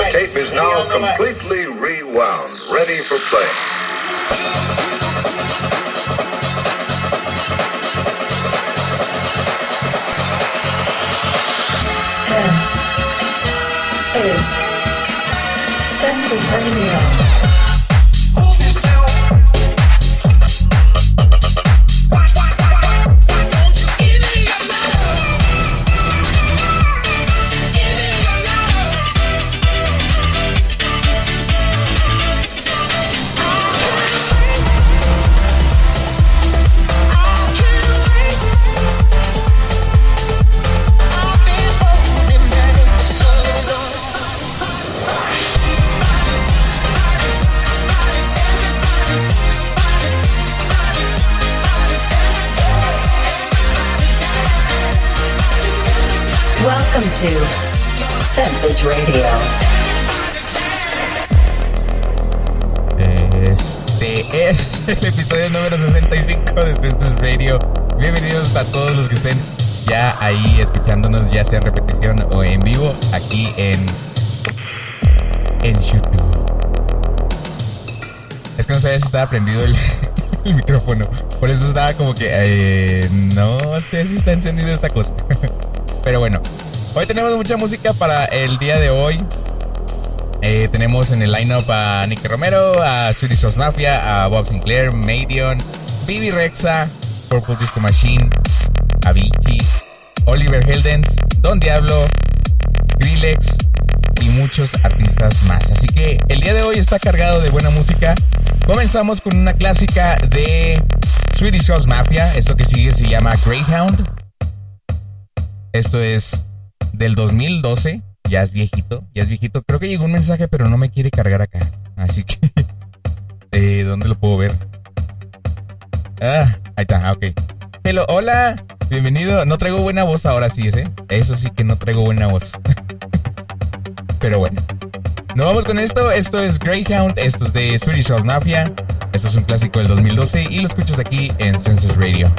The tape is now completely rewound, ready for play. This is Census Radio. To Census Radio. Este es el episodio número 65 de Census Radio. Bienvenidos a todos los que estén ya ahí escuchándonos, ya sea en repetición o en vivo, aquí en, en YouTube. Es que no sabía si estaba prendido el, micrófono. Por eso estaba como que eh, no sé si está encendido esta cosa. Pero bueno, hoy tenemos mucha música para el día de hoy. Eh, tenemos en el lineup a Nicky Romero, a Swedish Mafia, a Bob Sinclair, Madion, Bibi Rexa, Purple Disco Machine, Avicii, Oliver Heldens, Don Diablo, Skrillex y muchos artistas más. Así que el día de hoy está cargado de buena música. Comenzamos con una clásica de Swedish House Mafia. Esto que sigue se llama Greyhound. Esto es del 2012. Ya es viejito, ya es viejito. Creo que llegó un mensaje, pero no me quiere cargar acá. Así que... Eh, ¿Dónde lo puedo ver? Ah, ahí está, ah, ok. Hello, hola, bienvenido. No traigo buena voz ahora sí, ¿eh? Eso sí que no traigo buena voz. pero bueno. Nos vamos con esto. Esto es Greyhound. Esto es de Swedish House Mafia. Esto es un clásico del 2012 y lo escuchas aquí en Census Radio.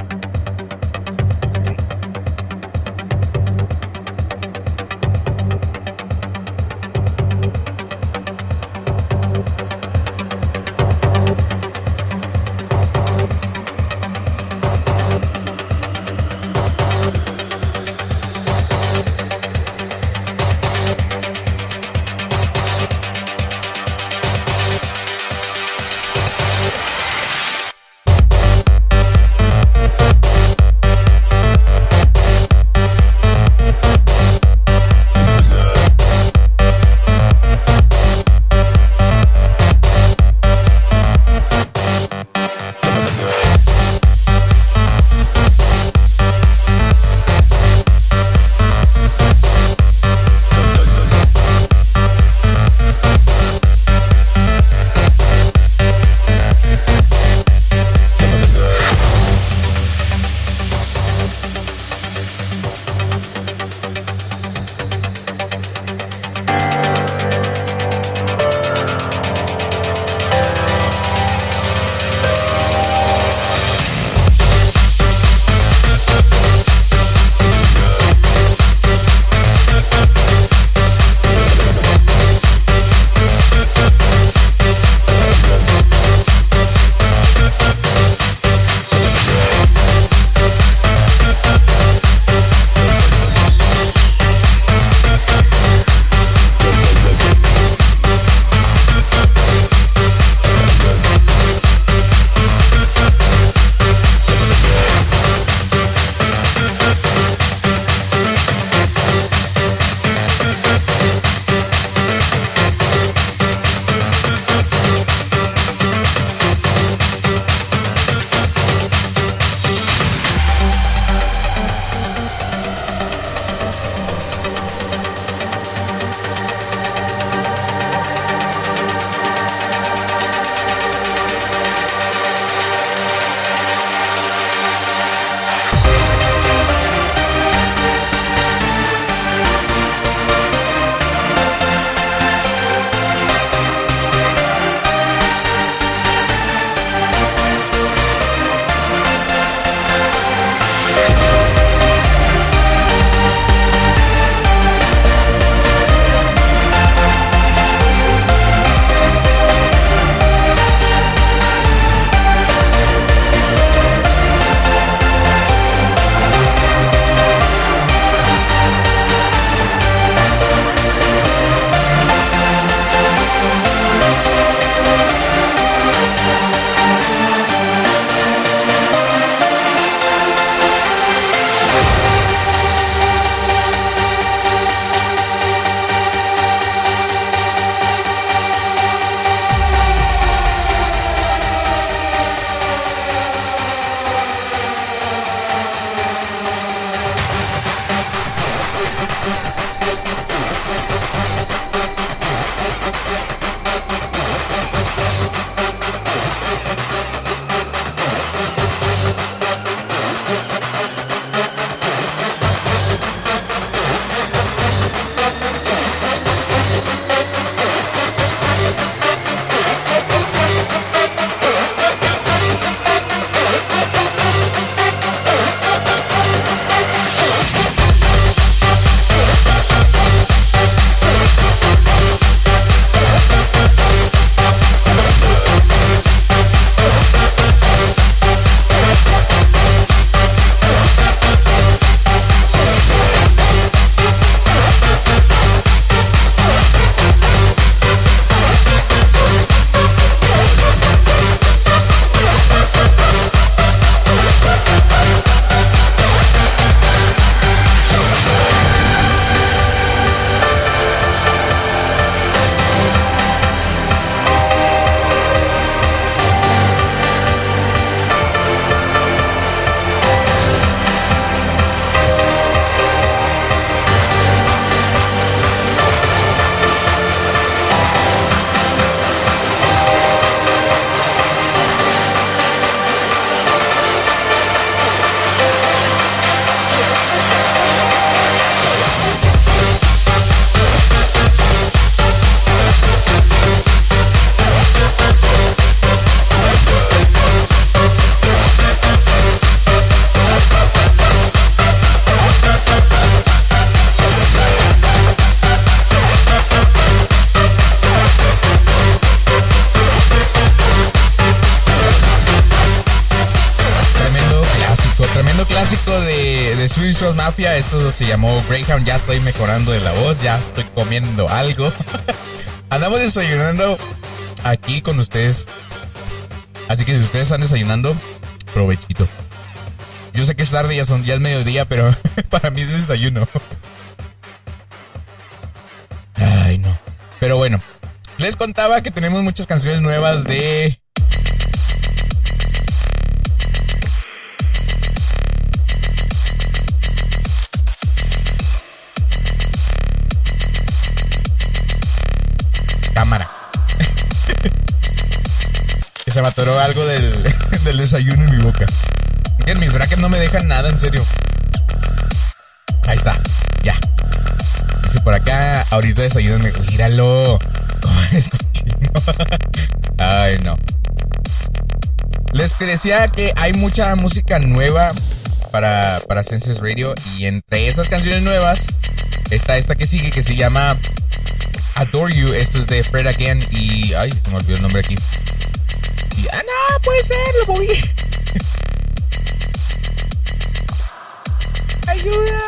Se llamó Greyhound. Ya estoy mejorando de la voz. Ya estoy comiendo algo. Andamos desayunando aquí con ustedes. Así que si ustedes están desayunando, provechito. Yo sé que es tarde, ya, son, ya es mediodía, pero para mí es desayuno. Ay, no. Pero bueno, les contaba que tenemos muchas canciones nuevas de del, desayuno en mi boca. Mis brackets no me dejan nada, en serio. Ahí está, ya. Dice por acá, ahorita desayúname. Míralo. ¿Cómo es cochino? Ay, no. Les decía que hay mucha música nueva para, para Senses Radio. Y entre esas canciones nuevas está esta que sigue que se llama Adore You. Esto es de Fred Again. Y. Ay, se me olvidó el nombre aquí. Ah, no, puede ser, lo moví. ¡Ayuda!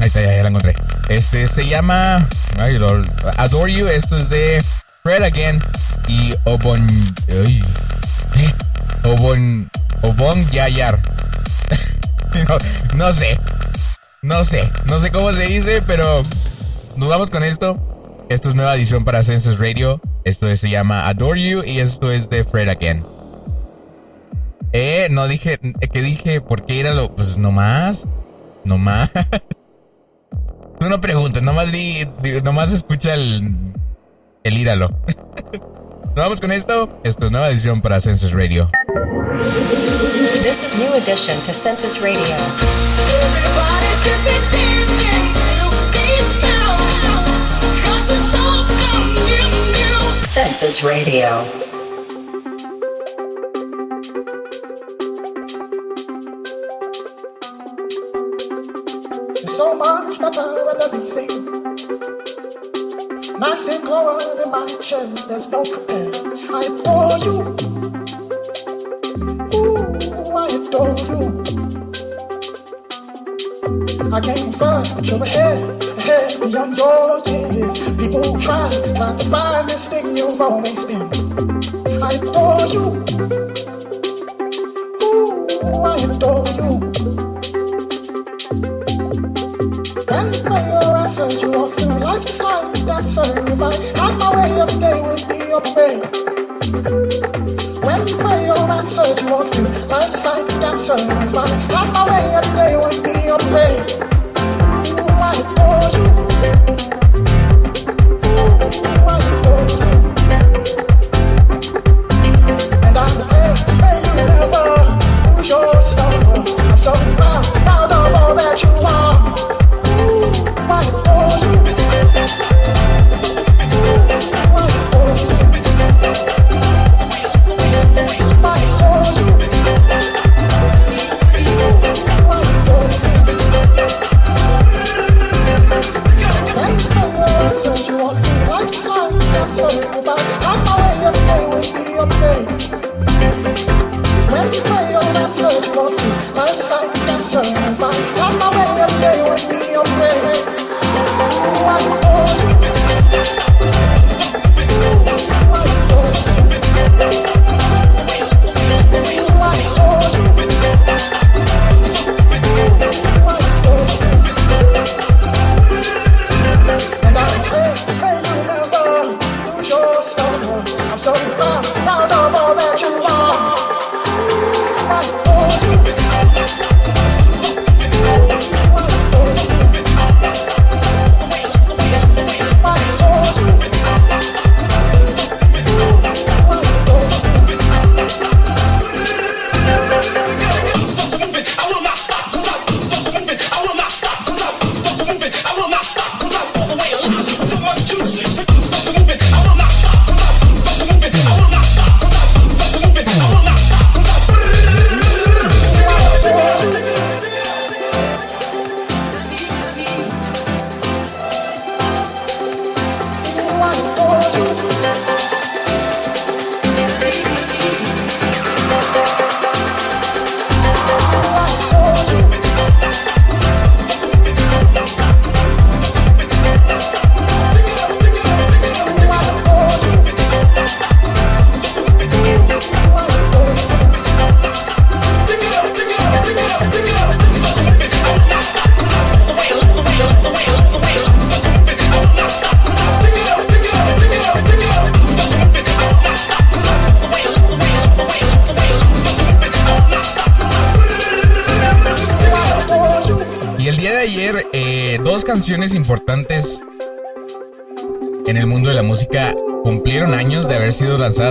Ahí está, ya, ya la encontré. Este se llama. Adore You. Esto es de Fred Again. Y Obon. Ay. Obon. Obon Yayar. no, no sé. No sé. No sé cómo se dice, pero. Nos vamos con esto. Esto es nueva edición para Census Radio. Esto se llama Adore You. Y esto es de Fred Again. Eh, no dije. Que dije, ¿por qué era lo.? Pues nomás. Nomás. Tú no preguntes, nomás di, di- nomás escucha el, el íralo. Nos vamos con esto. Esto es nueva edición para Census Radio. This is new addition to Census Radio. Everybody should be dancing Census Radio. It's so much better with everything. Nice and glow in my chair, there's no compare. I adore you. Ooh, I adore you. I came first, but you're ahead, ahead beyond your years. People try, try to find this thing you've always been. I adore you. Ooh, I adore you. And prayer answered you walk through life like a dancer. If I had my way, every day would be a parade. When prayer answered you walk through life like a dancer. If I had my way, every day would be a parade.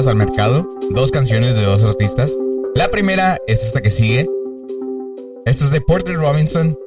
al mercado, dos canciones de dos artistas. La primera es esta que sigue. Esta es de Porter Robinson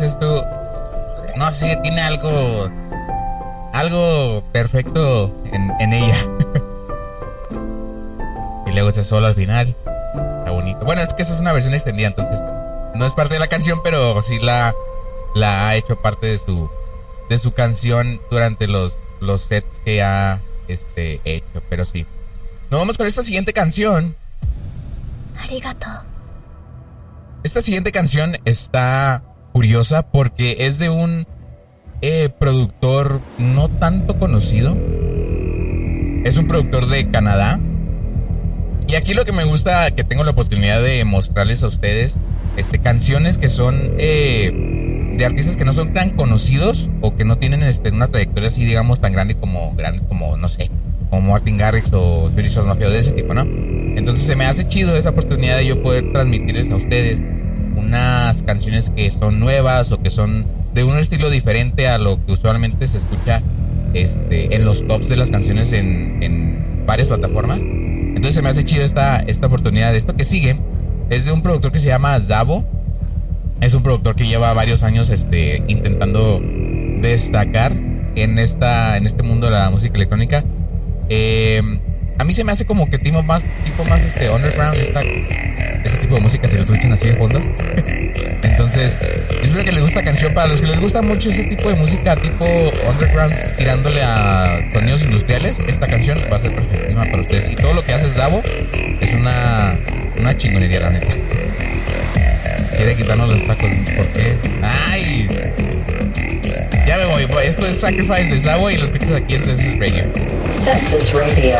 dices no sé, tiene algo, algo perfecto en, en ella. y luego ese solo al final. Está bonito. Bueno, es que esa es una versión extendida, entonces no es parte de la canción, pero sí la, la ha hecho parte de su, de su canción durante los, los sets que ha este, hecho. Pero sí. Nos vamos con esta siguiente canción. Arigato. Esta siguiente canción está curiosa porque es de un eh, productor no tanto conocido. Es un productor de Canadá. Y aquí lo que me gusta, que tengo la oportunidad de mostrarles a ustedes, este, canciones que son eh, de artistas que no son tan conocidos o que no tienen este, una trayectoria así, digamos, tan grande como, grandes como, no sé, como Martin Garrix o Spirit Mafia de ese tipo, ¿no? Entonces se me hace chido esa oportunidad de yo poder transmitirles a ustedes unas canciones que son nuevas o que son de un estilo diferente a lo que usualmente se escucha este, en los tops de las canciones en, en varias plataformas. Entonces se me hace chido esta, esta oportunidad. Esto que sigue es de un productor que se llama Zavo. Es un productor que lleva varios años este, intentando destacar en, esta, en este mundo de la música electrónica. Eh, a mí se me hace como que tipo más, tipo más este underground, esta, este tipo de música si lo escuchan así de fondo. Entonces, yo que les guste la canción. Para los que les gusta mucho ese tipo de música, tipo underground, tirándole a sonidos industriales, esta canción va a ser perfectísima para ustedes. Y todo lo que hace Davo es una, una chingonería, la neta. Quiere quitarnos los tacos. ¿Por qué? ¡Ay! Ya me voy. Esto es Sacrifice de Zavo y lo escuchas aquí en Census Radio. Census Radio.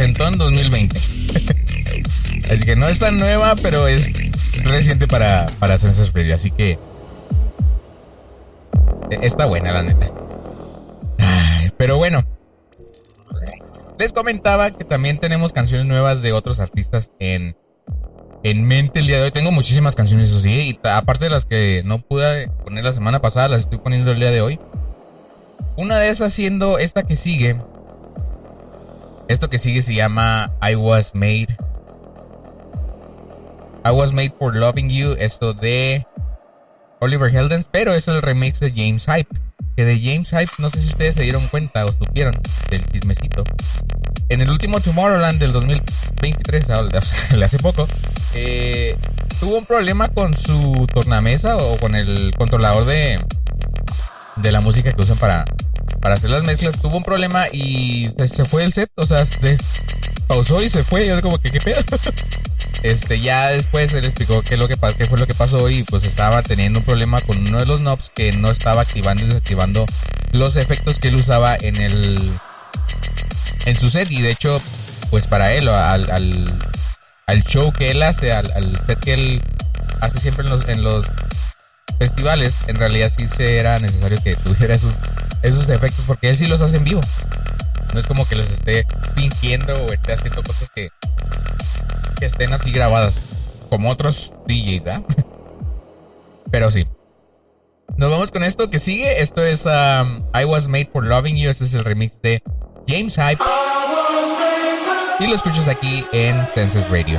En 2020. así que no es tan nueva, pero es reciente para, para Census Radio. Así que eh, está buena, la neta. Pero bueno. Les comentaba que también tenemos canciones nuevas de otros artistas en, en mente el día de hoy. Tengo muchísimas canciones, eso sí, y aparte de las que no pude poner la semana pasada, las estoy poniendo el día de hoy. Una de esas siendo esta que sigue. Esto que sigue se llama I Was Made. I Was Made for Loving You. Esto de Oliver Heldens, pero es el remix de James Hype. Que de James Hype, no sé si ustedes se dieron cuenta o supieron del chismecito. En el último Tomorrowland del 2023, o sea, hace poco, eh, tuvo un problema con su tornamesa o con el controlador de, de la música que usan para, para hacer las mezclas. Tuvo un problema y se- se fue el set, o sea, se- pausó y se fue. Yo como que, ¿qué pedo? Este, ya después él explicó qué, lo que, fue lo que pasó y pues estaba teniendo un problema con uno de los knobs que no estaba activando y desactivando los efectos que él usaba en el en su set y de hecho pues para él al, al, show que él hace al, al set que él hace siempre en los, en los festivales en realidad sí se era necesario que tuviera esos, esos efectos porque él sí los hace en vivo no es como que los esté fingiendo o esté haciendo cosas que, estén así grabadas como otros DJs ¿verdad? pero sí nos vamos con esto que sigue. Esto es um, I Was Made for Loving You. Este es el remix de James Hype. Y lo escuchas aquí en Census Radio.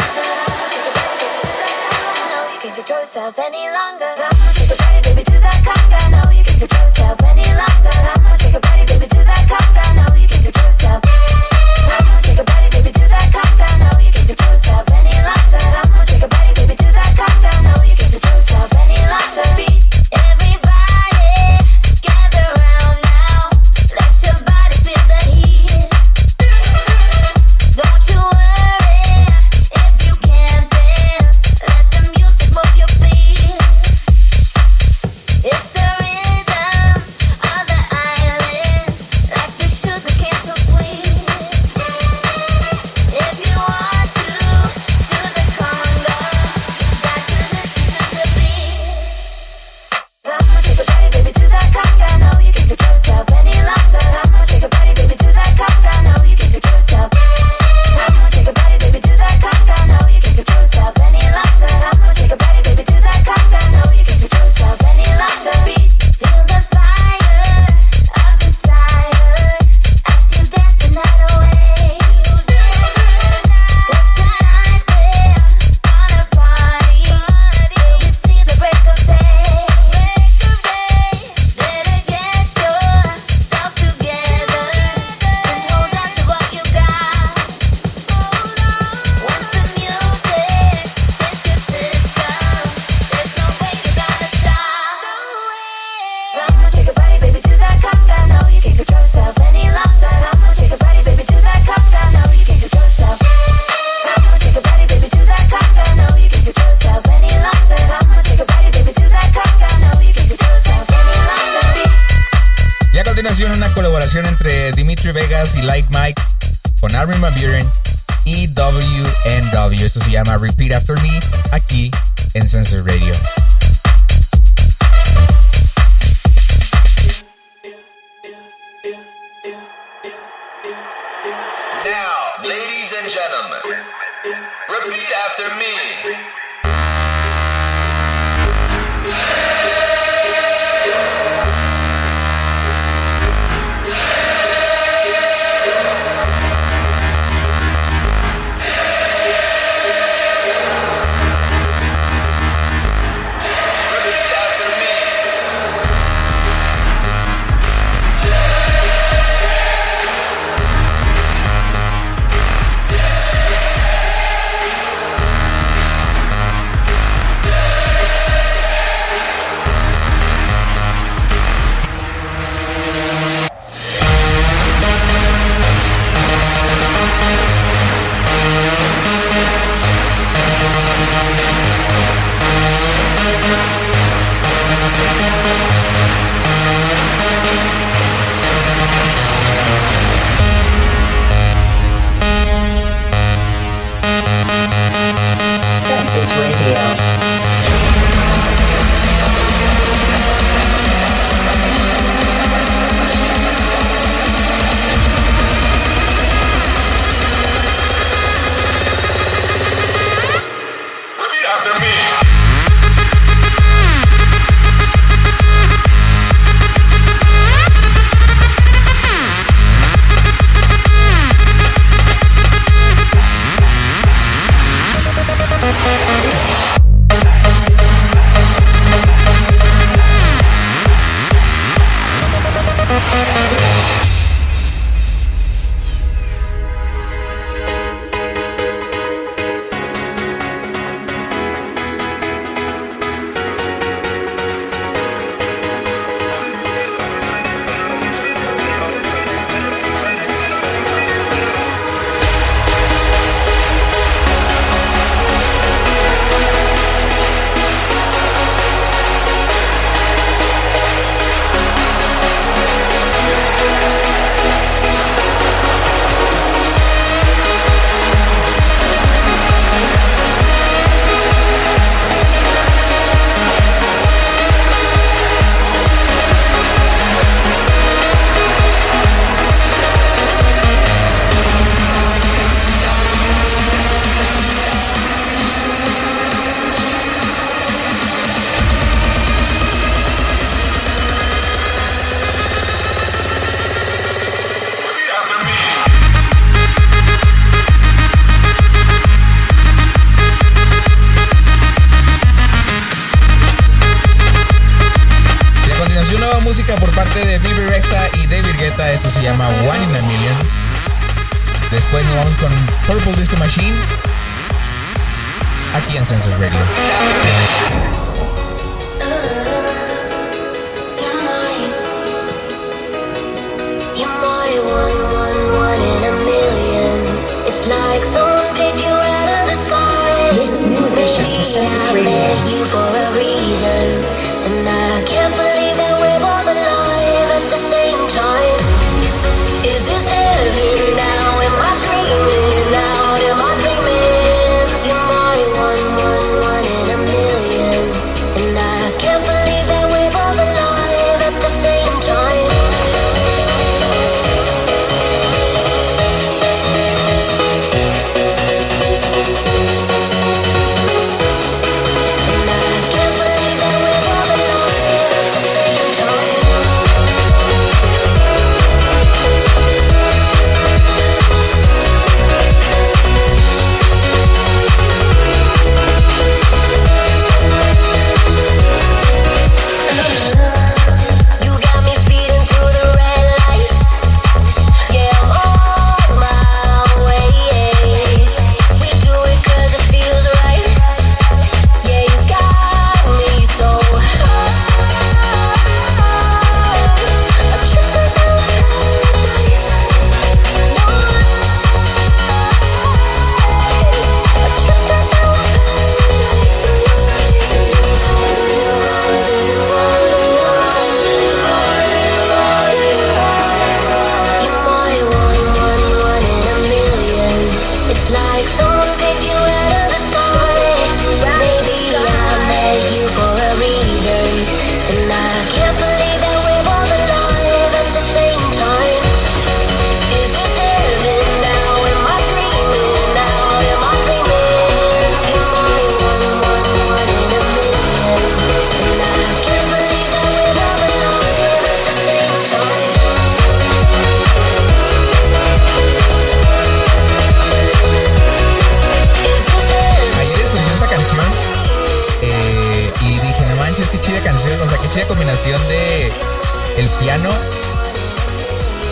yourself any longer. colaboración entre Dimitri Vegas y Mike con Armin Van Buren y WNW. Esto se llama Repeat After Me aquí en Sensor Radio. Now, ladies and gentlemen, repeat after me.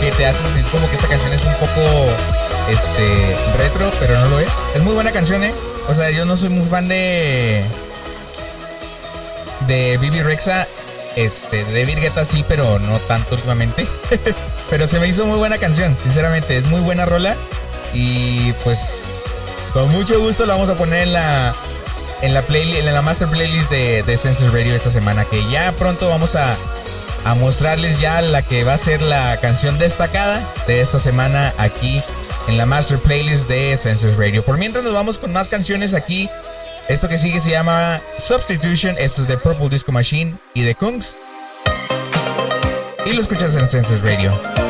Que te hace sentir como que esta canción es un poco este retro, pero no lo es. Es muy buena canción, ¿eh? O sea, yo no soy muy fan de de Bibi Rexa, este, de David Guetta sí, pero no tanto últimamente. pero se me hizo muy buena canción, sinceramente, es muy buena rola y pues con mucho gusto la vamos a poner en la en la playlist, en la master playlist de, de Radio esta semana, que ya pronto vamos a, a mostrarles ya la que va a ser la canción destacada de esta semana aquí en la master playlist de Census Radio. Por mientras nos vamos con más canciones aquí. Esto que sigue se llama Substitution, esto es de Purple Disco Machine y de Kungs. Y lo escuchas en Census Radio.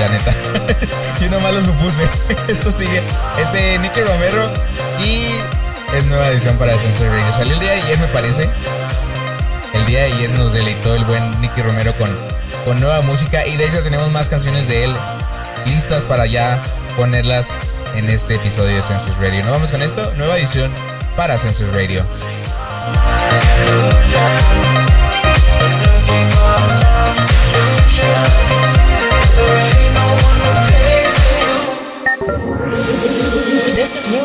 La neta. Yo nomás lo supuse. Esto sigue. Es de Nicky Romero. Y es nueva edición para Census Radio. Salió el día de ayer, me parece. El día de ayer nos deleitó el buen Nicky Romero con, con nueva música. Y de hecho, tenemos más canciones de él listas para ya ponerlas en este episodio de Census Radio. ¿No vamos con esto? Nueva edición para Census Radio.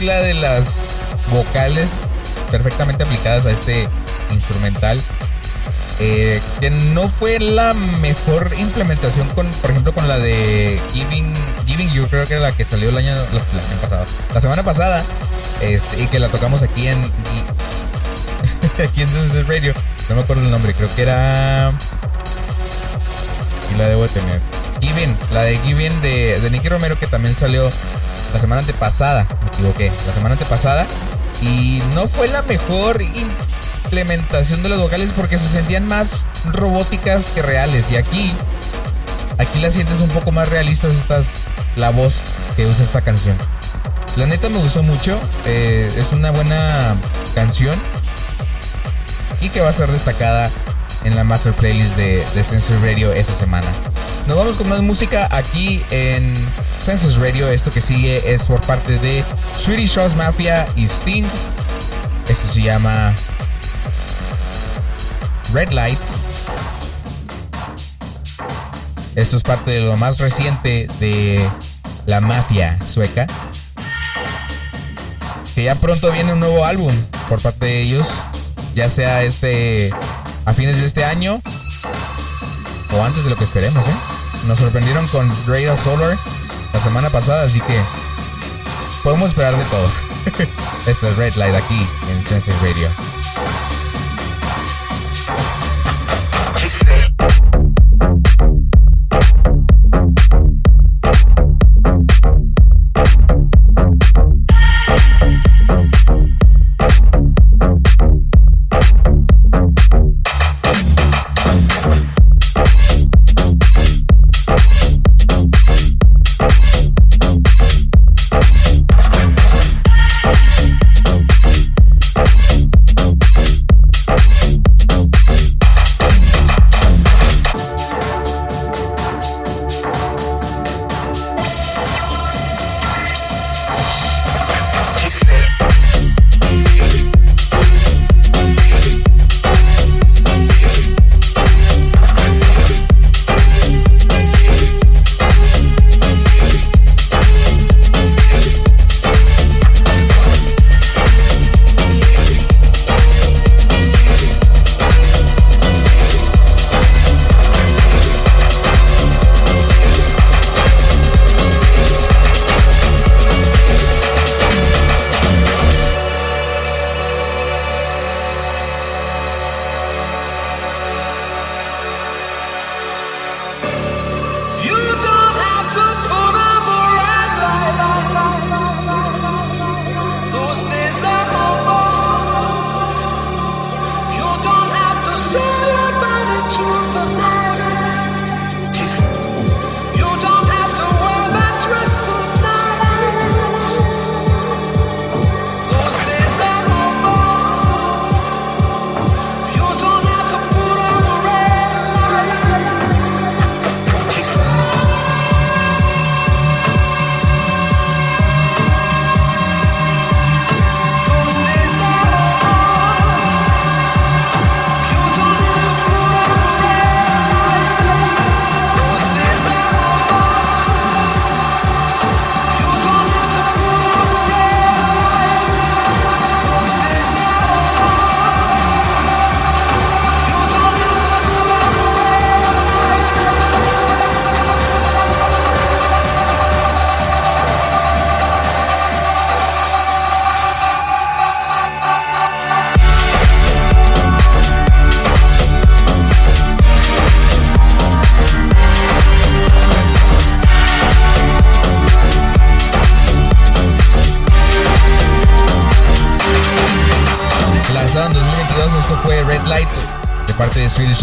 Mezcla de las vocales perfectamente aplicadas a este instrumental. Eh, que no fue la mejor implementación con, por ejemplo, con la de Giving, Giving You, creo que era la que salió el año, la, la pasado. La semana pasada, este, y que la tocamos aquí en aquí en Radio. No me acuerdo el nombre, creo que era. Y la debo de tener. Giving, la de Giving de, de Nicky Romero, que también salió la semana antepasada. Me equivoqué, la semana antepasada. Y no fue la mejor im- implementación de los vocales porque se sentían más robóticas que reales. Y aquí, aquí las sientes un poco más realistas estas, la voz que usa esta canción. La neta me gustó mucho, eh, es una buena canción y que va a ser destacada en la Master Playlist de, de Census Radio esta semana. Nos vamos con más música aquí en Census Radio. Esto que sigue es por parte de Swedish House Mafia y Sting. Esto se llama Red Light. Esto es parte de lo más reciente de la mafia sueca. Que ya pronto viene un nuevo álbum por parte de ellos. Ya sea este a fines de este año o antes de lo que esperemos, ¿eh? Nos sorprendieron con Raid of Solar la semana pasada, así que podemos esperar de todo. Esto es Red Light aquí en Senses Radio.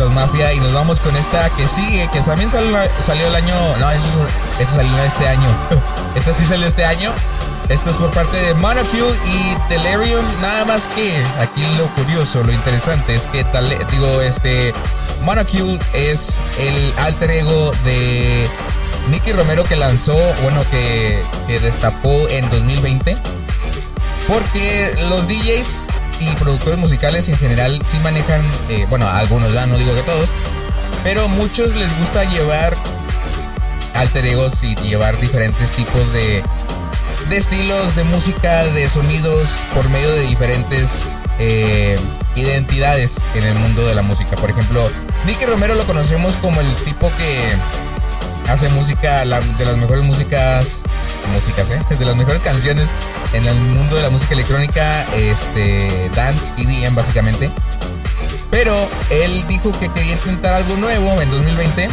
Mafia y nos vamos con esta que sigue, que también salió, salió el año, no, eso salió este año, esta sí salió este año, esto es por parte de Monocule y Delirium, nada más que aquí lo curioso, lo interesante es que tal, digo, este Monocule es el alter ego de Nicky Romero que lanzó, bueno, que, que destapó en 2020 porque los DJs y productores musicales en general sí manejan, eh, bueno, algunos ya, no digo que todos, pero muchos les gusta llevar alter egos y llevar diferentes tipos de, de estilos de música, de sonidos por medio de diferentes eh, identidades en el mundo de la música. Por ejemplo, Nicky Romero lo conocemos como el tipo que hace música, la- de las mejores músicas, músicas, ¿eh? De las mejores canciones en el mundo de la música electrónica, este, dance, EDM básicamente. Pero él dijo que quería intentar algo nuevo en 2020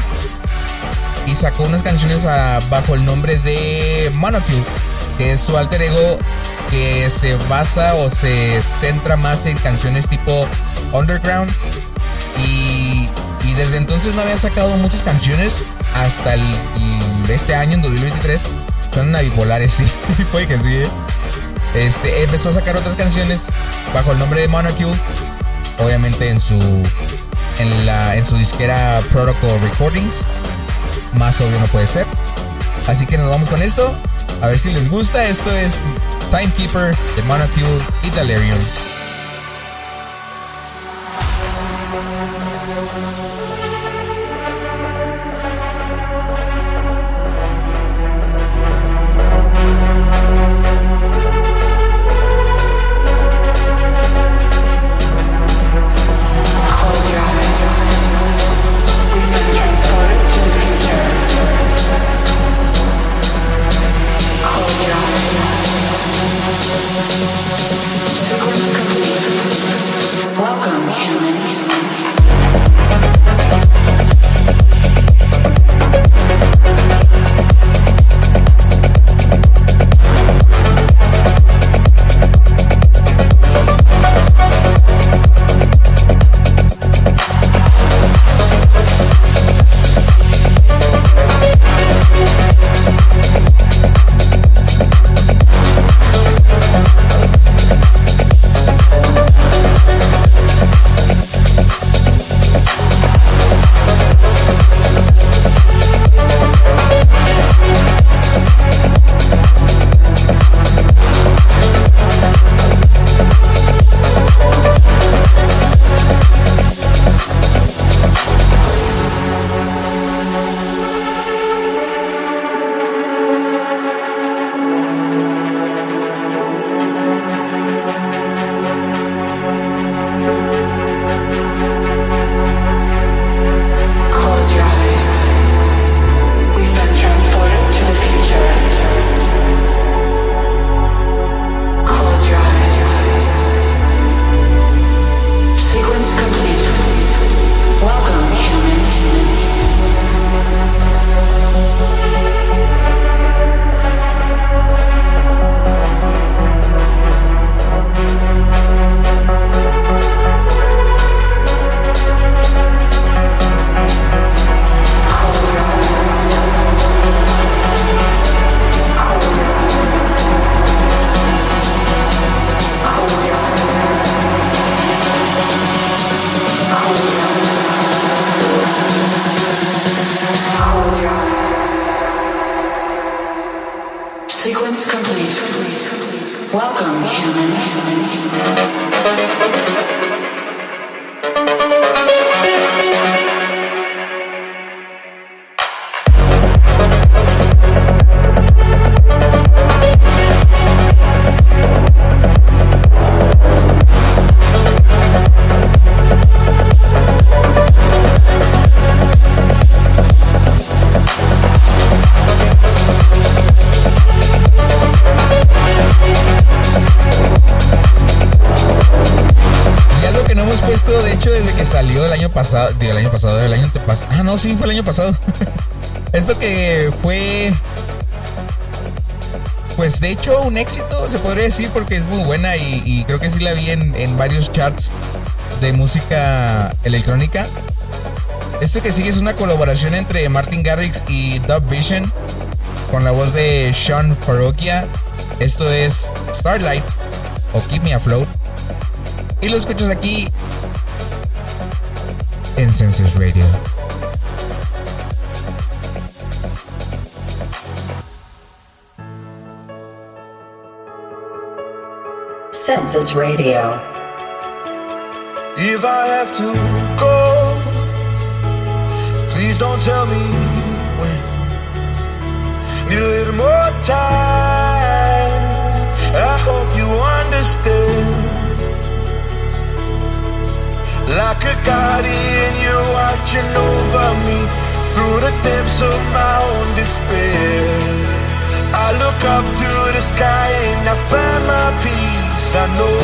y sacó unas canciones a- bajo el nombre de Monocule, que es su alter ego que se basa o se centra más en canciones tipo underground. Y, y desde entonces no había sacado muchas canciones hasta este año, en 2023. Son una bipolares, sí. Puede que sí, ¿eh? Este, empezó a sacar otras canciones bajo el nombre de Monocule. Obviamente en su, en, la, en su disquera Protocol Recordings. Más obvio no puede ser. Así que nos vamos con esto. A ver si les gusta. Esto es Timekeeper de Monocule y Delirium. Pasado, digo el año pasado, el año antepasado. Ah, no, sí, fue el año pasado. Esto que fue. Pues de hecho, un éxito, se podría decir, porque es muy buena y, creo que sí la vi en, en varios charts de música electrónica. Esto que sigue es una colaboración entre Martin Garrix y Dub Vision con la voz de Sean Farrokia. Esto es Starlight o Keep Me Afloat. Y lo escuchas aquí en Census Radio. Census Radio. If I have to go, please don't tell me when. Need a little more time. I hope you understand. Like a guardian, you're watching over me through the depths of my own despair. I look up to the sky and I find my peace. I know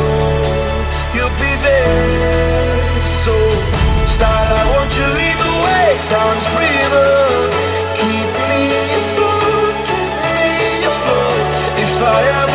you'll be there. So, starlight, won't you lead the way down this river? Keep me afloat, keep me afloat. If I ever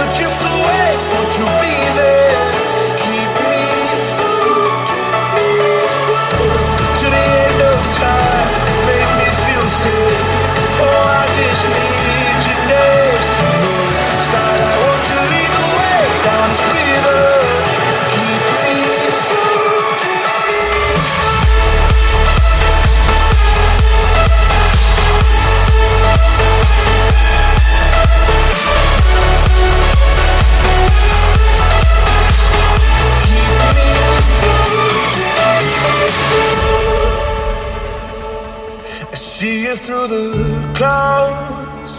through the clouds.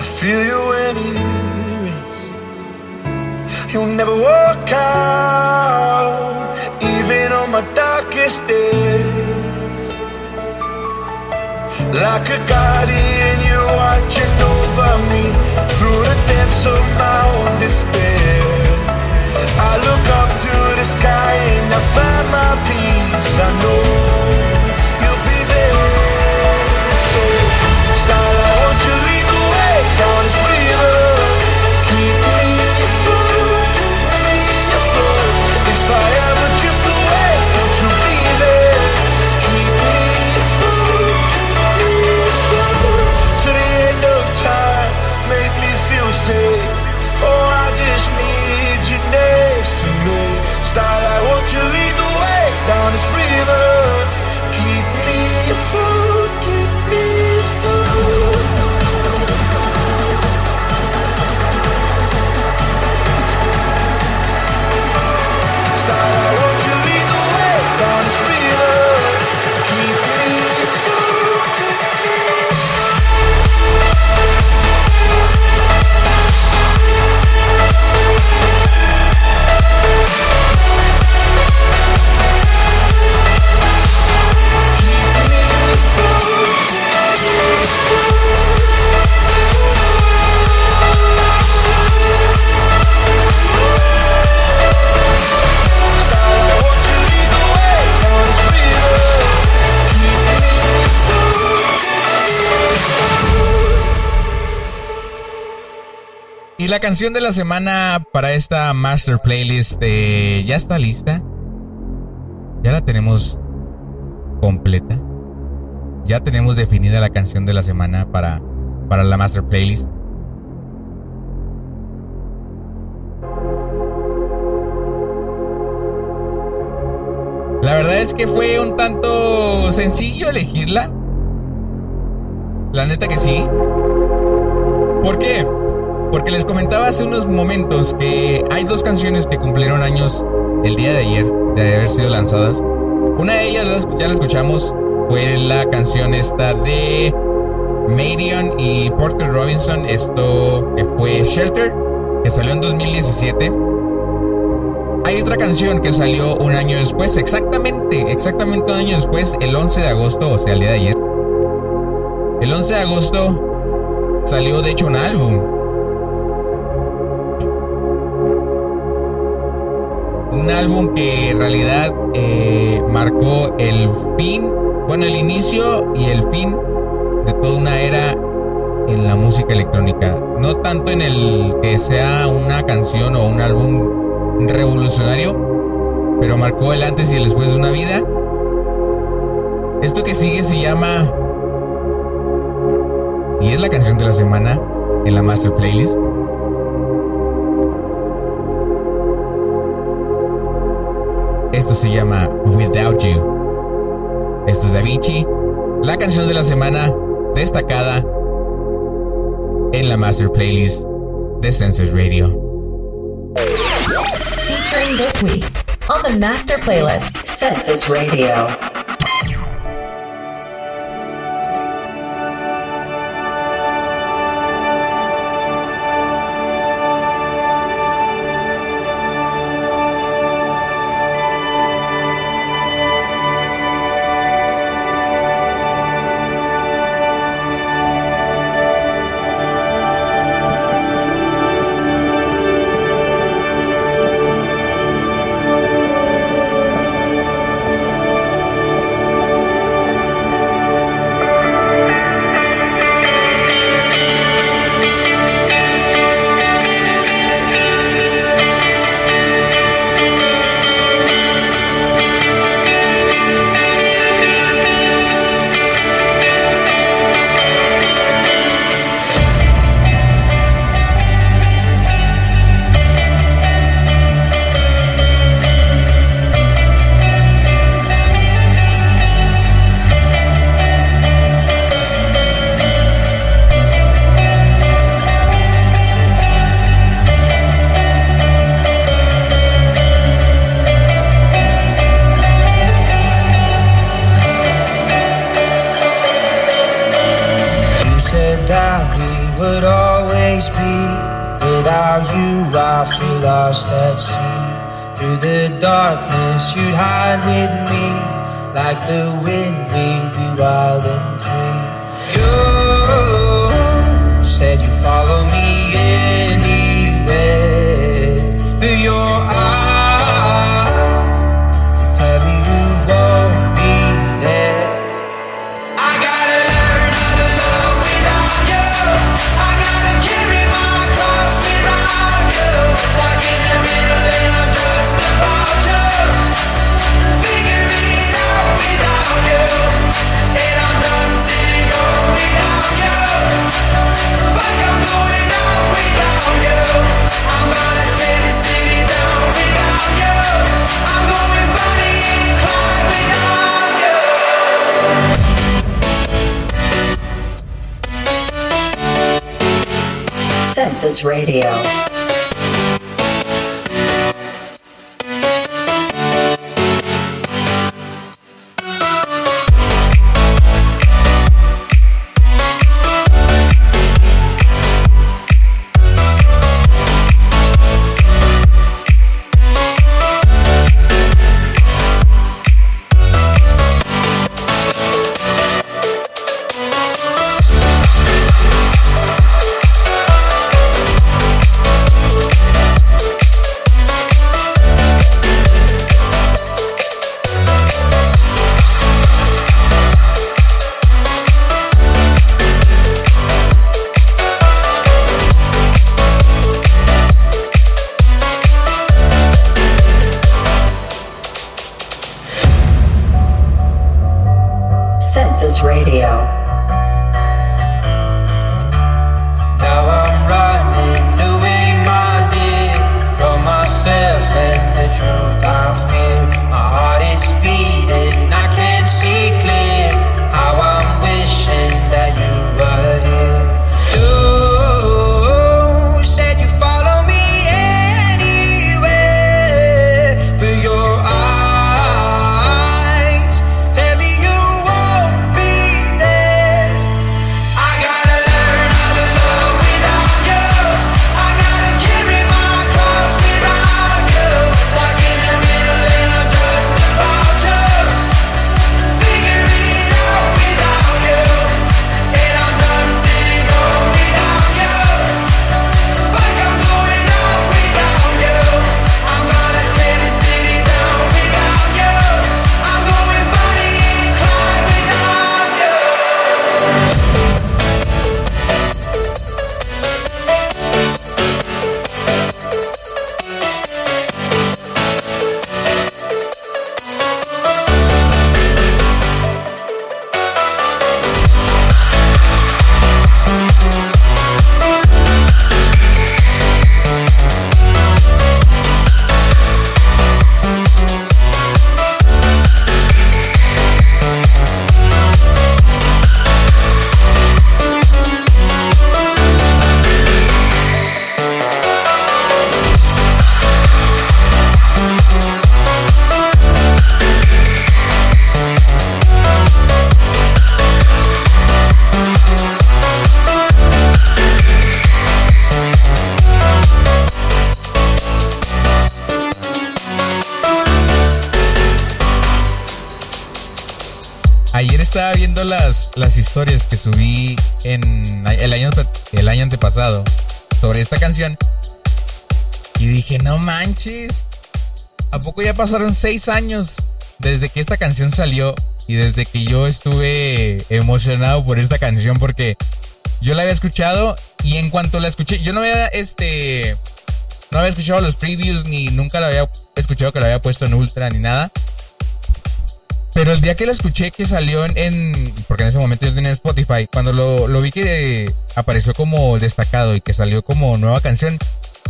I feel you when it rains. You'll never walk out, even on my darkest days. Like a guardian, you're watching over me through the depths of my own despair. I look up to the sky and I find my peace. I know la canción de la semana para esta Master Playlist ya está lista. Ya la tenemos completa. Ya tenemos definida la canción de la semana para, para la Master Playlist. La verdad es que fue un tanto sencillo elegirla. La neta que sí. ¿Por qué? Porque les comentaba hace unos momentos que hay dos canciones que cumplieron años el día de ayer de haber sido lanzadas. Una de ellas las- ya la escuchamos, fue la canción esta de Marion y Porter Robinson, esto que fue Shelter, que salió en 2017. Hay otra canción que salió un año después, exactamente, exactamente un año después, el 11 de agosto, o sea, el día de ayer. El 11 de agosto salió de hecho un álbum un álbum que en realidad eh, marcó el fin, bueno, el inicio y el fin de toda una era en la música electrónica. No tanto en el que sea una canción o un álbum revolucionario, pero marcó el antes y el después de una vida. Esto que sigue se llama... Y es la canción de la semana en la Master Playlist. Esto se llama Without You. Esto es Avicii, la canción de la semana destacada en la Master Playlist de Census Radio. Featuring this week on the Master Playlist, Census Radio. Census Radio. Viendo las, las historias que subí en el año, el año antepasado sobre esta canción. Y dije, no manches. ¿A poco ya pasaron seis años desde que esta canción salió? Y desde que yo estuve emocionado por esta canción porque yo la había escuchado y en cuanto la escuché, yo no había este no había escuchado los previews ni nunca la había escuchado que la había puesto en ultra ni nada. Pero el día que lo escuché que salió en, porque en ese momento yo tenía Spotify, cuando lo, lo vi que apareció como destacado y que salió como nueva canción,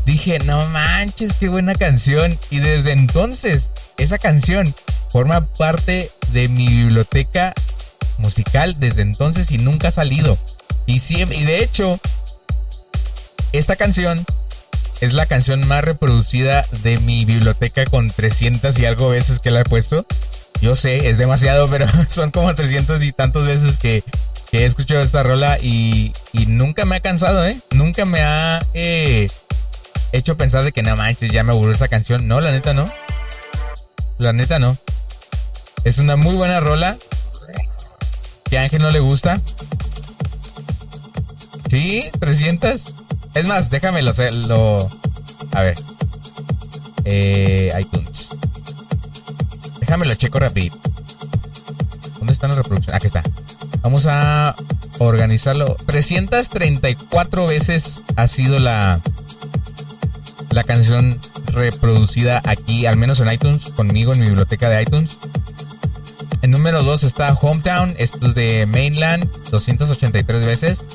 dije, no manches, qué buena canción. Y desde entonces, esa canción forma parte de mi biblioteca musical desde entonces y nunca ha salido. Y, siempre, y de hecho, esta canción es la canción más reproducida de mi biblioteca con 300 y algo veces que la he puesto. Yo sé, es demasiado, pero son como 300 y tantos veces que, he escuchado esta rola y, nunca me ha cansado, ¿eh? Nunca me ha... eh, hecho pensar de que no manches, ya me aburrió esta canción. No, la neta no. La neta no. Es una muy buena rola. Que a Ángel no le gusta. Sí, 300. Es más, déjame lo, lo a ver. Eh, iTunes. Déjame lo checo rapidito. ¿Dónde están las reproducciones? Aquí está. Vamos a organizarlo. 334 veces ha sido la la canción reproducida aquí, al menos en iTunes, conmigo en mi biblioteca de iTunes. En número 2 está Hometown, esto es de Mainland, 283 veces.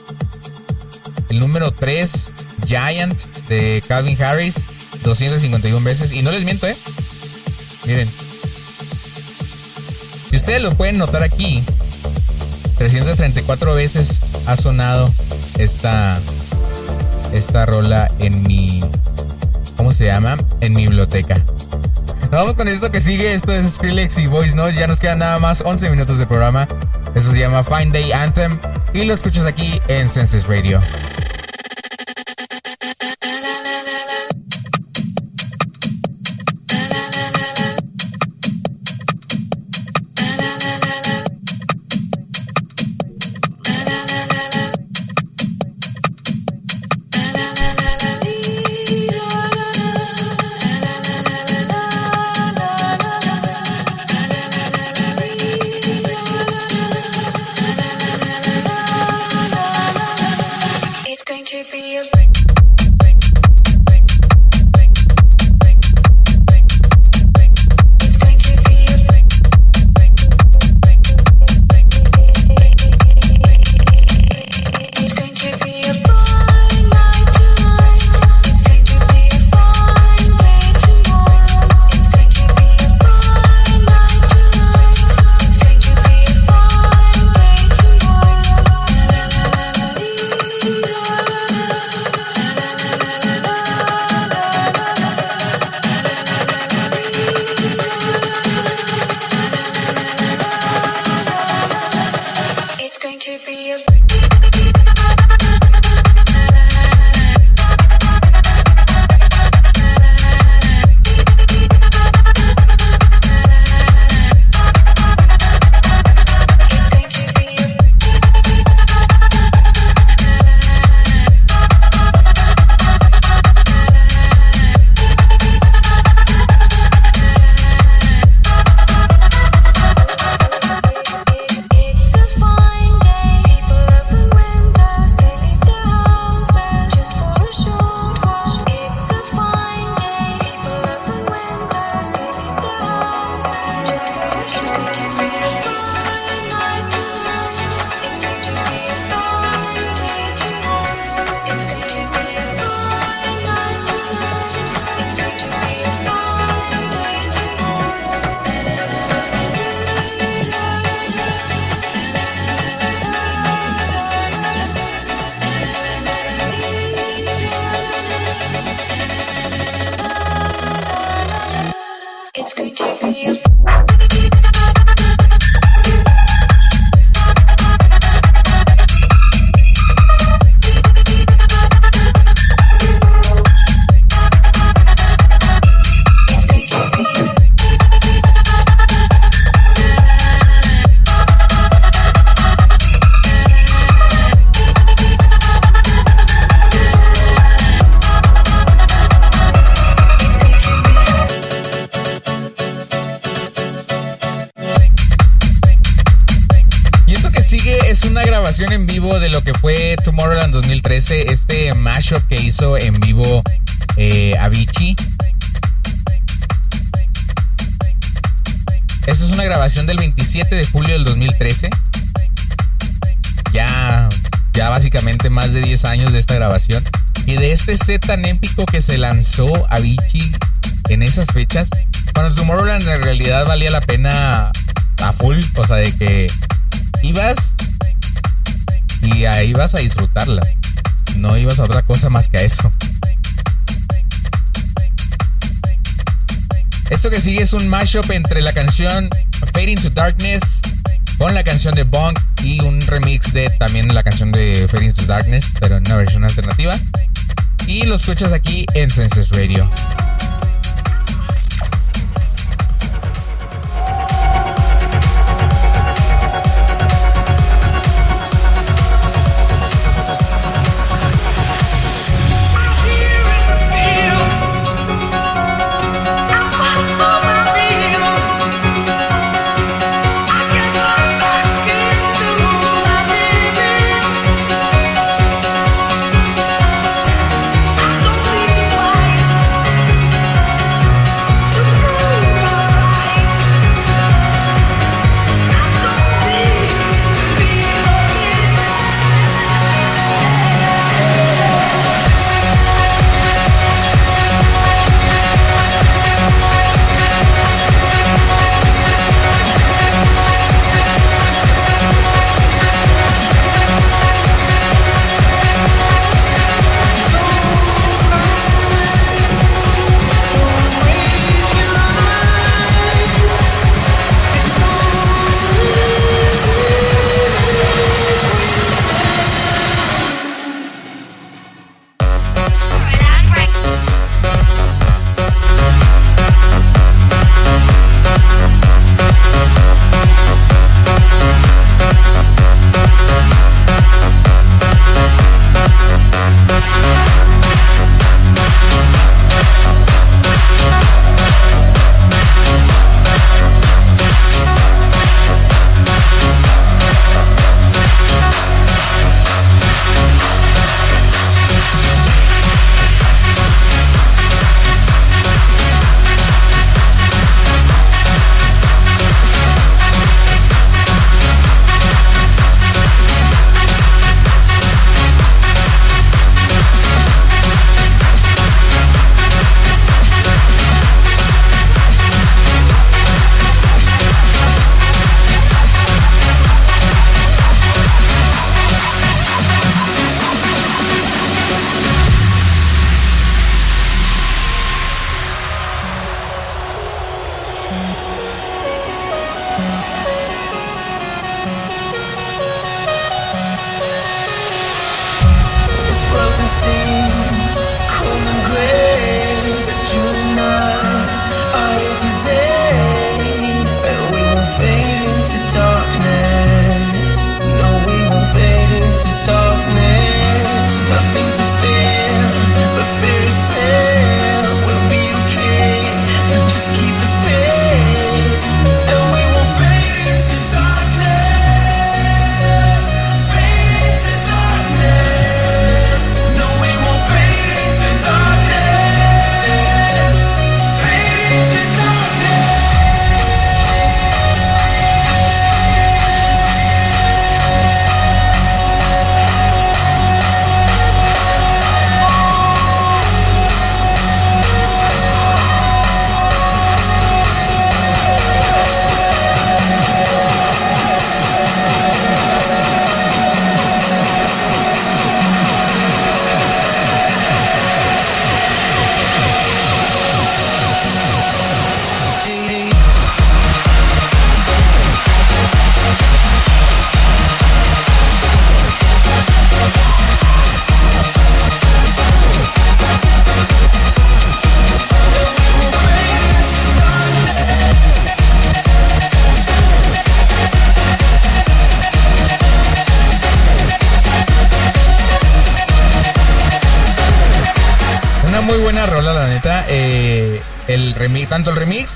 El número 3, Giant, de Calvin Harris, 251 veces. Y no les miento, ¿eh? Miren. Si ustedes lo pueden notar aquí, 334 veces ha sonado esta, esta rola en mi... ¿Cómo se llama? En mi biblioteca. Vamos con esto que sigue. Esto es Skrillex y Voice Notes. Ya nos quedan nada más 11 minutos de programa. Eso se llama Fine Day Anthem. Y lo escuchas aquí en Senses Radio. Sigue es una grabación en vivo de lo que fue Tomorrowland 2013, este mashup que hizo en vivo eh, Avicii. Esta es una grabación del 27 de julio del 2013. Ya, ya básicamente más de 10 años de esta grabación. Y de este set tan épico que se lanzó Avicii en esas fechas. Cuando Tomorrowland en realidad valía la pena a full. O sea, de que ibas y ahí vas a disfrutarla. No ibas a otra cosa más que a eso. Esto que sigue es un mashup entre la canción Fade into Darkness con la canción de Bong y un remix de también la canción de Fade into Darkness, pero en una versión alternativa. y los escuchas aquí en Senses Radio.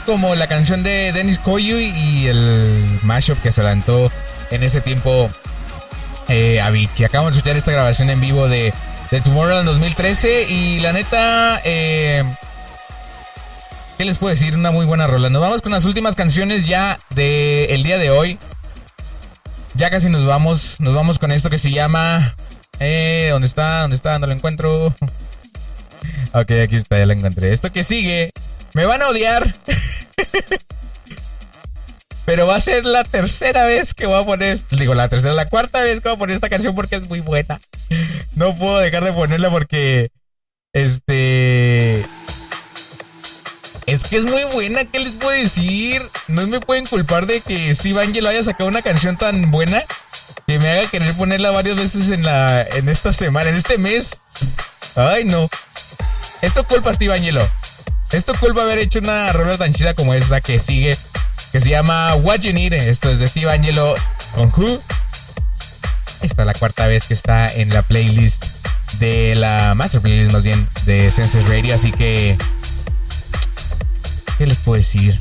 Como la canción de Dennis Koyu y el mashup que se lanzó en ese tiempo eh, Avicii. Acabamos de escuchar esta grabación en vivo de, de Tomorrowland 2013 y la neta, eh, ¿qué les puedo decir? Una muy buena rola. Nos vamos con las últimas canciones ya del día de hoy. Ya casi nos vamos, nos vamos con esto que se llama... Eh, ¿Dónde está? ¿Dónde está? No lo encuentro. Ok, aquí está, ya la encontré. Esto que sigue, me van a odiar. Pero va a ser la tercera vez que voy a poner, digo, la tercera, la cuarta vez que voy a poner esta canción porque es muy buena. No puedo dejar de ponerla porque, este, es que es muy buena, ¿qué les puedo decir? No me pueden culpar de que Steve Angelo haya sacado una canción tan buena que me haga querer ponerla varias veces en la, en esta semana, en este mes. Ay, no. Esto culpa Steve Angelo. Esto culpa haber hecho una rola tan chida como esta que sigue, que se llama What You Need. Esto es de Steve Angelo con Who. Esta es la cuarta vez que está en la playlist de la Master Playlist, más bien, de Senses Radio. Así que. ¿Qué les puedo decir?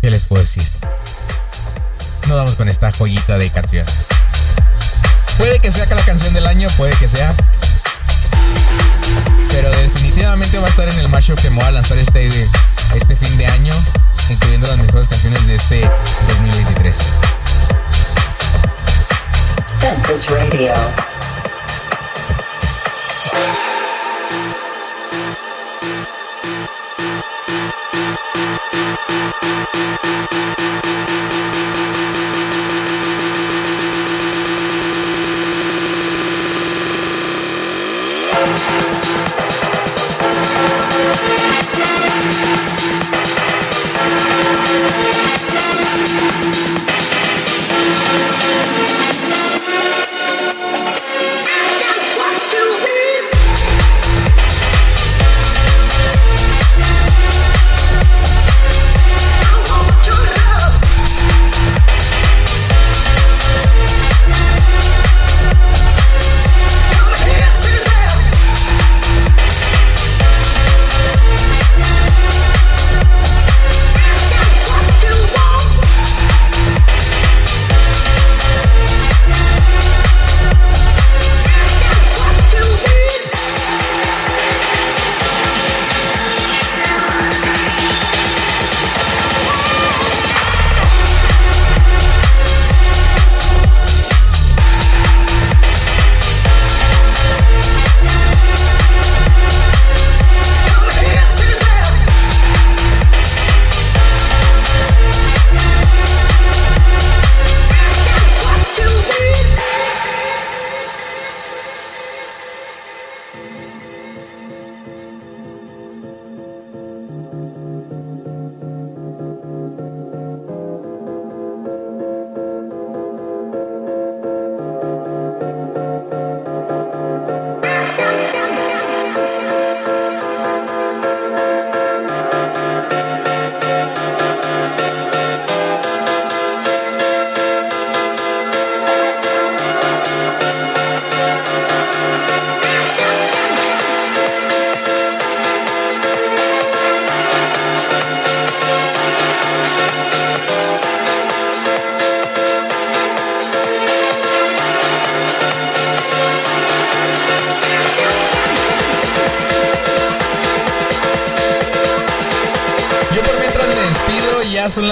¿Qué les puedo decir? Nos vamos con esta joyita de canción. Puede que sea la canción del año, puede que sea. Pero definitivamente va a estar en el mashup que me voy a lanzar este, este fin de año, incluyendo las mejores canciones de este 2023. Census Radio.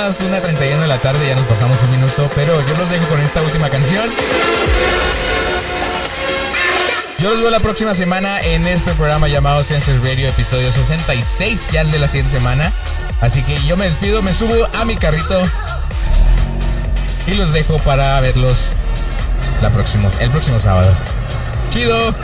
Las 1.31 de la tarde, ya nos pasamos un minuto, pero yo los dejo con esta última canción. Yo los veo la próxima semana en este programa llamado Census Radio, episodio 66, ya el de la siguiente semana. Así que yo me despido, me subo a mi carrito y los dejo para verlos la próximo, el próximo sábado. Chido.